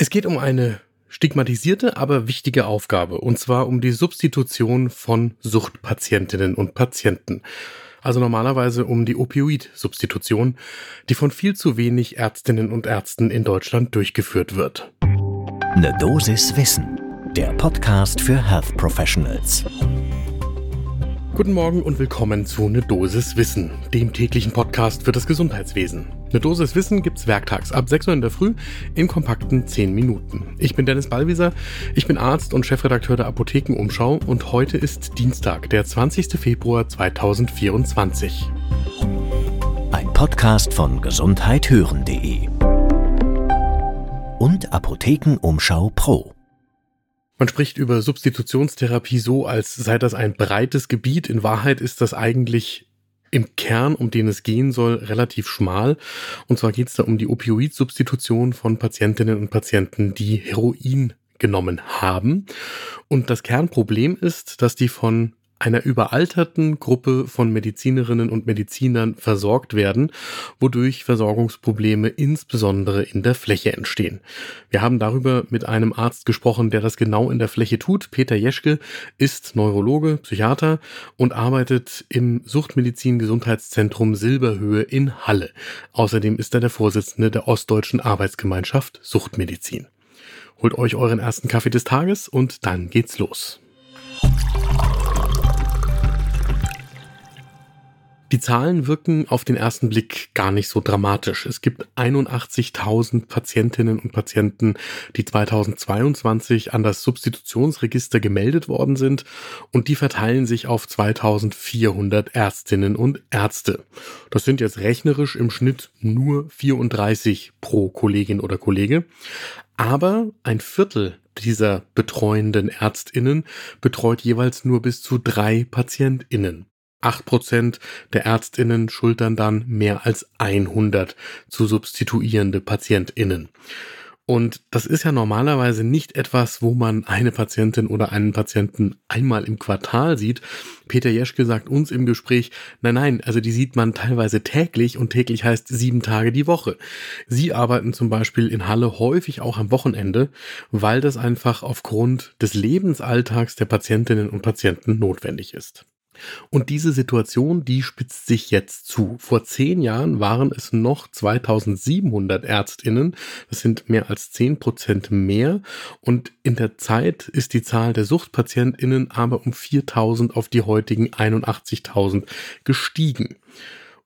Es geht um eine stigmatisierte, aber wichtige Aufgabe, und zwar um die Substitution von Suchtpatientinnen und Patienten. Also normalerweise um die Opioid-Substitution, die von viel zu wenig Ärztinnen und Ärzten in Deutschland durchgeführt wird. Ne Dosis Wissen, der Podcast für Health Professionals. Guten Morgen und willkommen zu Ne Dosis Wissen, dem täglichen Podcast für das Gesundheitswesen. Ne Dosis Wissen gibt's werktags ab 6 Uhr in der Früh in kompakten 10 Minuten. Ich bin Dennis Ballwieser, ich bin Arzt und Chefredakteur der Apothekenumschau und heute ist Dienstag, der 20. Februar 2024. Ein Podcast von gesundheithören.de und Apothekenumschau Pro. Man spricht über Substitutionstherapie so, als sei das ein breites Gebiet. In Wahrheit ist das eigentlich im Kern, um den es gehen soll, relativ schmal. Und zwar geht es da um die Opioid-Substitution von Patientinnen und Patienten, die Heroin genommen haben. Und das Kernproblem ist, dass die von einer überalterten Gruppe von Medizinerinnen und Medizinern versorgt werden, wodurch Versorgungsprobleme insbesondere in der Fläche entstehen. Wir haben darüber mit einem Arzt gesprochen, der das genau in der Fläche tut. Peter Jeschke ist Neurologe, Psychiater und arbeitet im Suchtmedizin-Gesundheitszentrum Silberhöhe in Halle. Außerdem ist er der Vorsitzende der Ostdeutschen Arbeitsgemeinschaft Suchtmedizin. Holt euch euren ersten Kaffee des Tages und dann geht's los. Die Zahlen wirken auf den ersten Blick gar nicht so dramatisch. Es gibt 81.000 Patientinnen und Patienten, die 2022 an das Substitutionsregister gemeldet worden sind und die verteilen sich auf 2400 Ärztinnen und Ärzte. Das sind jetzt rechnerisch im Schnitt nur 34 pro Kollegin oder Kollege. Aber ein Viertel dieser betreuenden Ärztinnen betreut jeweils nur bis zu drei Patientinnen. Acht Prozent der Ärztinnen schultern dann mehr als 100 zu substituierende Patientinnen. Und das ist ja normalerweise nicht etwas, wo man eine Patientin oder einen Patienten einmal im Quartal sieht. Peter Jeschke sagt uns im Gespräch, nein, nein, also die sieht man teilweise täglich und täglich heißt sieben Tage die Woche. Sie arbeiten zum Beispiel in Halle häufig auch am Wochenende, weil das einfach aufgrund des Lebensalltags der Patientinnen und Patienten notwendig ist. Und diese Situation, die spitzt sich jetzt zu. Vor zehn Jahren waren es noch 2700 Ärztinnen. Das sind mehr als zehn Prozent mehr. Und in der Zeit ist die Zahl der Suchtpatientinnen aber um 4000 auf die heutigen 81.000 gestiegen.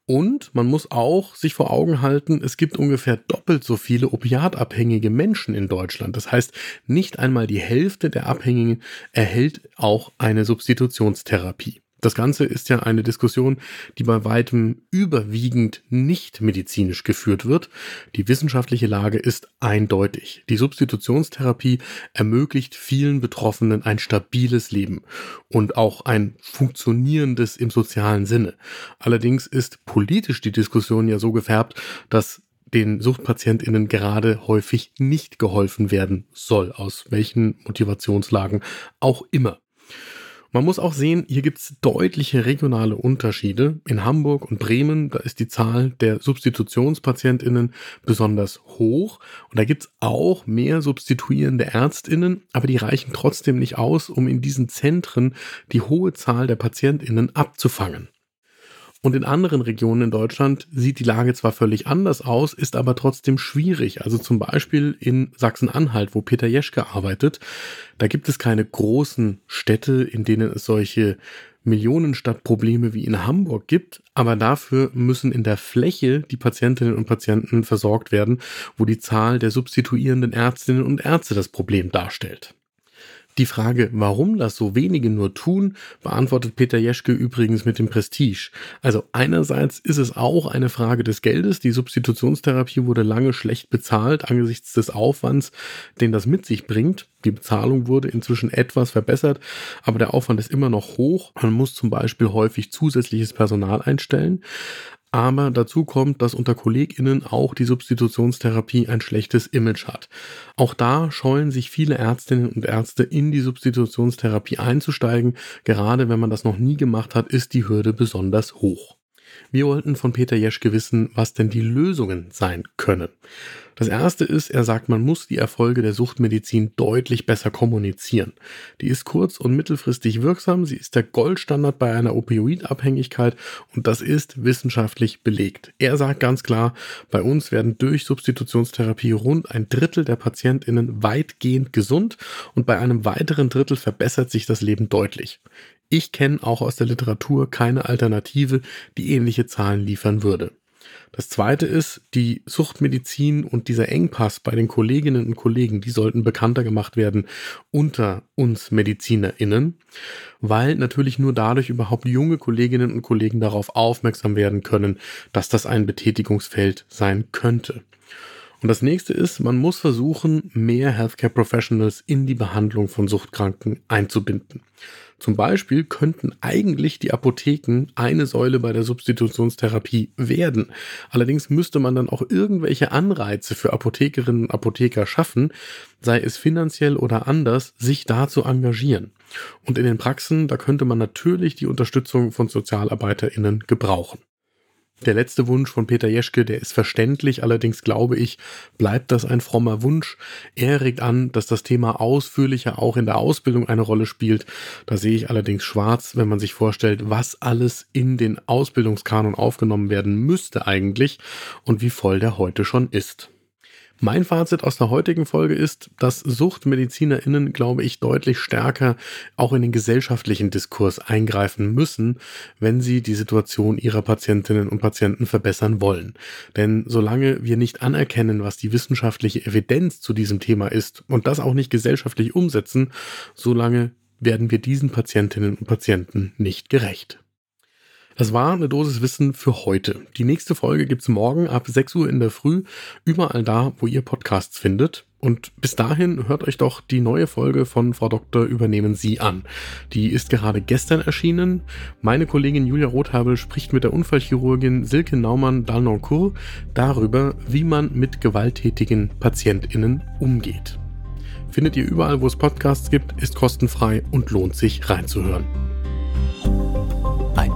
Und man muss auch sich vor Augen halten, es gibt ungefähr doppelt so viele opiatabhängige Menschen in Deutschland. Das heißt, nicht einmal die Hälfte der Abhängigen erhält auch eine Substitutionstherapie. Das Ganze ist ja eine Diskussion, die bei weitem überwiegend nicht medizinisch geführt wird. Die wissenschaftliche Lage ist eindeutig. Die Substitutionstherapie ermöglicht vielen Betroffenen ein stabiles Leben und auch ein funktionierendes im sozialen Sinne. Allerdings ist politisch die Diskussion ja so gefärbt, dass den Suchtpatientinnen gerade häufig nicht geholfen werden soll, aus welchen Motivationslagen auch immer. Man muss auch sehen, hier gibt es deutliche regionale Unterschiede. In Hamburg und Bremen, da ist die Zahl der Substitutionspatientinnen besonders hoch. Und da gibt es auch mehr substituierende Ärztinnen, aber die reichen trotzdem nicht aus, um in diesen Zentren die hohe Zahl der Patientinnen abzufangen. Und in anderen Regionen in Deutschland sieht die Lage zwar völlig anders aus, ist aber trotzdem schwierig. Also zum Beispiel in Sachsen-Anhalt, wo Peter Jeschke arbeitet, da gibt es keine großen Städte, in denen es solche Millionenstadtprobleme wie in Hamburg gibt, aber dafür müssen in der Fläche die Patientinnen und Patienten versorgt werden, wo die Zahl der substituierenden Ärztinnen und Ärzte das Problem darstellt. Die Frage, warum das so wenige nur tun, beantwortet Peter Jeschke übrigens mit dem Prestige. Also einerseits ist es auch eine Frage des Geldes. Die Substitutionstherapie wurde lange schlecht bezahlt angesichts des Aufwands, den das mit sich bringt. Die Bezahlung wurde inzwischen etwas verbessert, aber der Aufwand ist immer noch hoch. Man muss zum Beispiel häufig zusätzliches Personal einstellen. Aber dazu kommt, dass unter KollegInnen auch die Substitutionstherapie ein schlechtes Image hat. Auch da scheuen sich viele Ärztinnen und Ärzte in die Substitutionstherapie einzusteigen. Gerade wenn man das noch nie gemacht hat, ist die Hürde besonders hoch. Wir wollten von Peter Jeschke wissen, was denn die Lösungen sein können. Das erste ist, er sagt, man muss die Erfolge der Suchtmedizin deutlich besser kommunizieren. Die ist kurz- und mittelfristig wirksam, sie ist der Goldstandard bei einer Opioidabhängigkeit und das ist wissenschaftlich belegt. Er sagt ganz klar, bei uns werden durch Substitutionstherapie rund ein Drittel der PatientInnen weitgehend gesund und bei einem weiteren Drittel verbessert sich das Leben deutlich. Ich kenne auch aus der Literatur keine Alternative, die ähnliche Zahlen liefern würde. Das zweite ist, die Suchtmedizin und dieser Engpass bei den Kolleginnen und Kollegen, die sollten bekannter gemacht werden unter uns MedizinerInnen, weil natürlich nur dadurch überhaupt junge Kolleginnen und Kollegen darauf aufmerksam werden können, dass das ein Betätigungsfeld sein könnte. Und das nächste ist, man muss versuchen, mehr Healthcare Professionals in die Behandlung von Suchtkranken einzubinden. Zum Beispiel könnten eigentlich die Apotheken eine Säule bei der Substitutionstherapie werden. Allerdings müsste man dann auch irgendwelche Anreize für Apothekerinnen und Apotheker schaffen, sei es finanziell oder anders, sich da zu engagieren. Und in den Praxen, da könnte man natürlich die Unterstützung von SozialarbeiterInnen gebrauchen. Der letzte Wunsch von Peter Jeschke, der ist verständlich, allerdings glaube ich, bleibt das ein frommer Wunsch. Er regt an, dass das Thema ausführlicher auch in der Ausbildung eine Rolle spielt. Da sehe ich allerdings schwarz, wenn man sich vorstellt, was alles in den Ausbildungskanon aufgenommen werden müsste eigentlich und wie voll der heute schon ist. Mein Fazit aus der heutigen Folge ist, dass SuchtmedizinerInnen, glaube ich, deutlich stärker auch in den gesellschaftlichen Diskurs eingreifen müssen, wenn sie die Situation ihrer Patientinnen und Patienten verbessern wollen. Denn solange wir nicht anerkennen, was die wissenschaftliche Evidenz zu diesem Thema ist und das auch nicht gesellschaftlich umsetzen, solange werden wir diesen Patientinnen und Patienten nicht gerecht. Das war eine Dosis Wissen für heute. Die nächste Folge gibt's morgen ab 6 Uhr in der Früh, überall da, wo ihr Podcasts findet. Und bis dahin hört euch doch die neue Folge von Frau Doktor übernehmen Sie an. Die ist gerade gestern erschienen. Meine Kollegin Julia Rothabel spricht mit der Unfallchirurgin Silke Naumann-Dalnoncourt darüber, wie man mit gewalttätigen PatientInnen umgeht. Findet ihr überall, wo es Podcasts gibt, ist kostenfrei und lohnt sich reinzuhören.